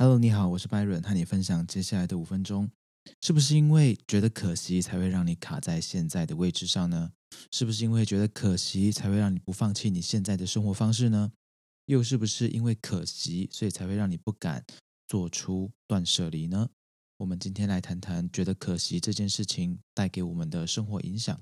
Hello，你好，我是 Byron，和你分享接下来的五分钟。是不是因为觉得可惜，才会让你卡在现在的位置上呢？是不是因为觉得可惜，才会让你不放弃你现在的生活方式呢？又是不是因为可惜，所以才会让你不敢做出断舍离呢？我们今天来谈谈觉得可惜这件事情带给我们的生活影响。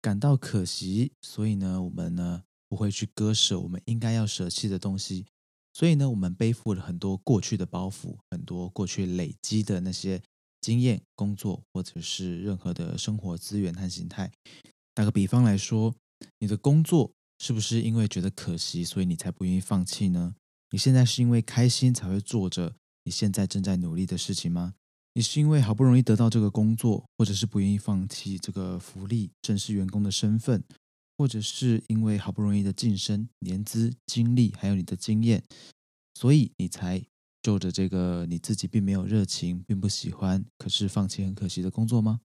感到可惜，所以呢，我们呢不会去割舍我们应该要舍弃的东西。所以呢，我们背负了很多过去的包袱，很多过去累积的那些经验、工作，或者是任何的生活资源和形态。打个比方来说，你的工作是不是因为觉得可惜，所以你才不愿意放弃呢？你现在是因为开心才会做着你现在正在努力的事情吗？你是因为好不容易得到这个工作，或者是不愿意放弃这个福利、正式员工的身份？或者是因为好不容易的晋升、年资、经历，还有你的经验，所以你才就着这个你自己并没有热情、并不喜欢，可是放弃很可惜的工作吗？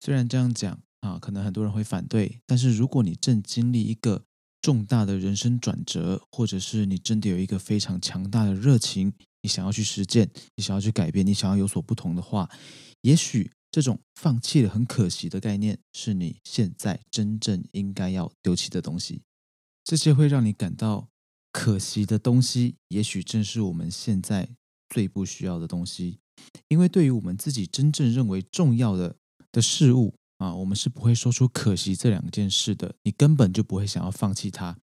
虽然这样讲啊，可能很多人会反对，但是如果你正经历一个重大的人生转折，或者是你真的有一个非常强大的热情，你想要去实践，你想要去改变，你想要有所不同的话，也许。这种放弃了很可惜的概念，是你现在真正应该要丢弃的东西。这些会让你感到可惜的东西，也许正是我们现在最不需要的东西。因为对于我们自己真正认为重要的的事物啊，我们是不会说出可惜这两件事的。你根本就不会想要放弃它。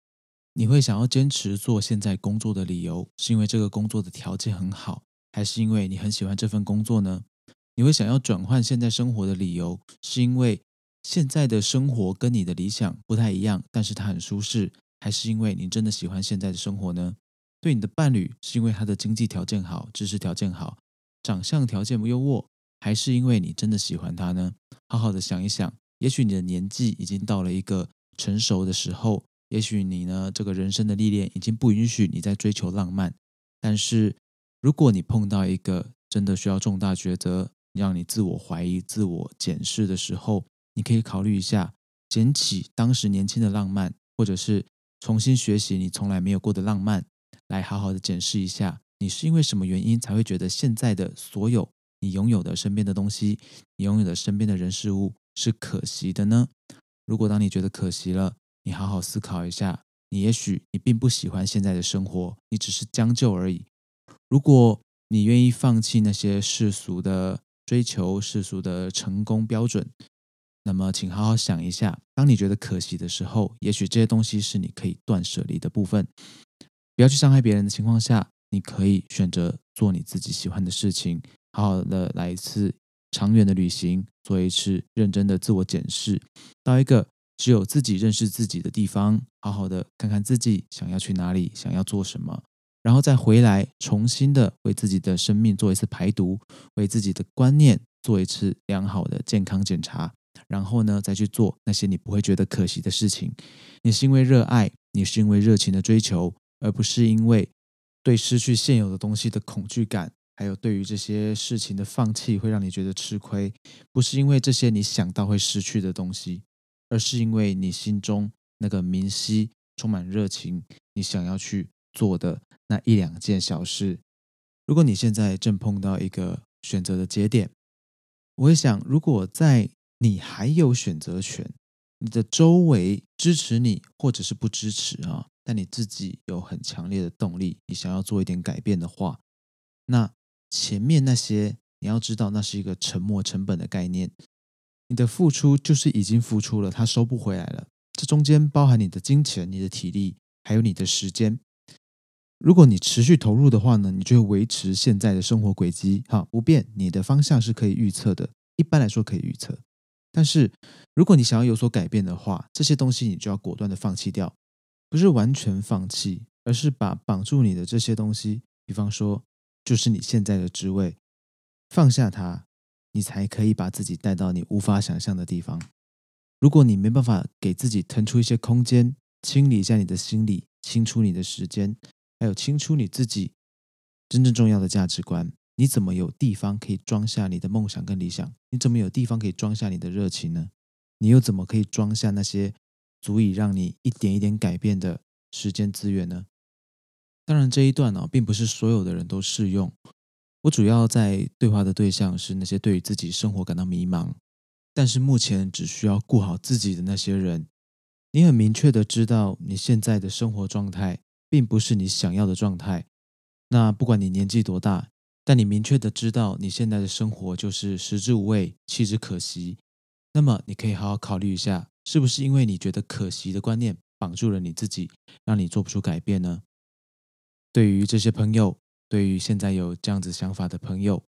你会想要坚持做现在工作的理由，是因为这个工作的条件很好，还是因为你很喜欢这份工作呢？你会想要转换现在生活的理由，是因为现在的生活跟你的理想不太一样，但是它很舒适，还是因为你真的喜欢现在的生活呢？对你的伴侣，是因为他的经济条件好、知识条件好、长相条件不优渥，还是因为你真的喜欢他呢？好好的想一想，也许你的年纪已经到了一个成熟的时候，也许你呢这个人生的历练已经不允许你在追求浪漫，但是如果你碰到一个真的需要重大抉择，让你自我怀疑、自我检视的时候，你可以考虑一下，捡起当时年轻的浪漫，或者是重新学习你从来没有过的浪漫，来好好的检视一下，你是因为什么原因才会觉得现在的所有你拥有的身边的东西，你拥有的身边的人事物是可惜的呢？如果当你觉得可惜了，你好好思考一下，你也许你并不喜欢现在的生活，你只是将就而已。如果你愿意放弃那些世俗的，追求世俗的成功标准，那么请好好想一下，当你觉得可惜的时候，也许这些东西是你可以断舍离的部分。不要去伤害别人的情况下，你可以选择做你自己喜欢的事情，好好的来一次长远的旅行，做一次认真的自我检视，到一个只有自己认识自己的地方，好好的看看自己想要去哪里，想要做什么。然后再回来，重新的为自己的生命做一次排毒，为自己的观念做一次良好的健康检查。然后呢，再去做那些你不会觉得可惜的事情。你是因为热爱，你是因为热情的追求，而不是因为对失去现有的东西的恐惧感，还有对于这些事情的放弃会让你觉得吃亏。不是因为这些你想到会失去的东西，而是因为你心中那个明晰、充满热情，你想要去做的。那一两件小事，如果你现在正碰到一个选择的节点，我会想，如果在你还有选择权，你的周围支持你或者是不支持啊，但你自己有很强烈的动力，你想要做一点改变的话，那前面那些你要知道，那是一个沉没成本的概念，你的付出就是已经付出了，它收不回来了。这中间包含你的金钱、你的体力，还有你的时间。如果你持续投入的话呢，你就会维持现在的生活轨迹，哈，不变。你的方向是可以预测的，一般来说可以预测。但是，如果你想要有所改变的话，这些东西你就要果断的放弃掉，不是完全放弃，而是把绑住你的这些东西，比方说，就是你现在的职位，放下它，你才可以把自己带到你无法想象的地方。如果你没办法给自己腾出一些空间，清理一下你的心理，清出你的时间。还有清出你自己真正重要的价值观，你怎么有地方可以装下你的梦想跟理想？你怎么有地方可以装下你的热情呢？你又怎么可以装下那些足以让你一点一点改变的时间资源呢？当然，这一段呢，并不是所有的人都适用。我主要在对话的对象是那些对于自己生活感到迷茫，但是目前只需要顾好自己的那些人。你很明确的知道你现在的生活状态并不是你想要的状态。那不管你年纪多大，但你明确的知道你现在的生活就是食之无味，弃之可惜。那么你可以好好考虑一下，是不是因为你觉得可惜的观念绑住了你自己，让你做不出改变呢？对于这些朋友，对于现在有这样子想法的朋友，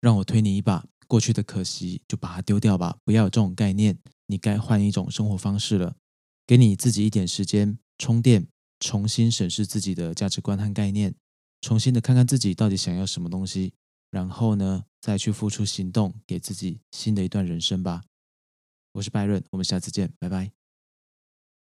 让我推你一把，过去的可惜就把它丢掉吧，不要有这种概念。你该换一种生活方式了。给你自己一点时间充电，重新审视自己的价值观和概念，重新的看看自己到底想要什么东西，然后呢，再去付出行动，给自己新的一段人生吧。我是拜润，我们下次见，拜拜。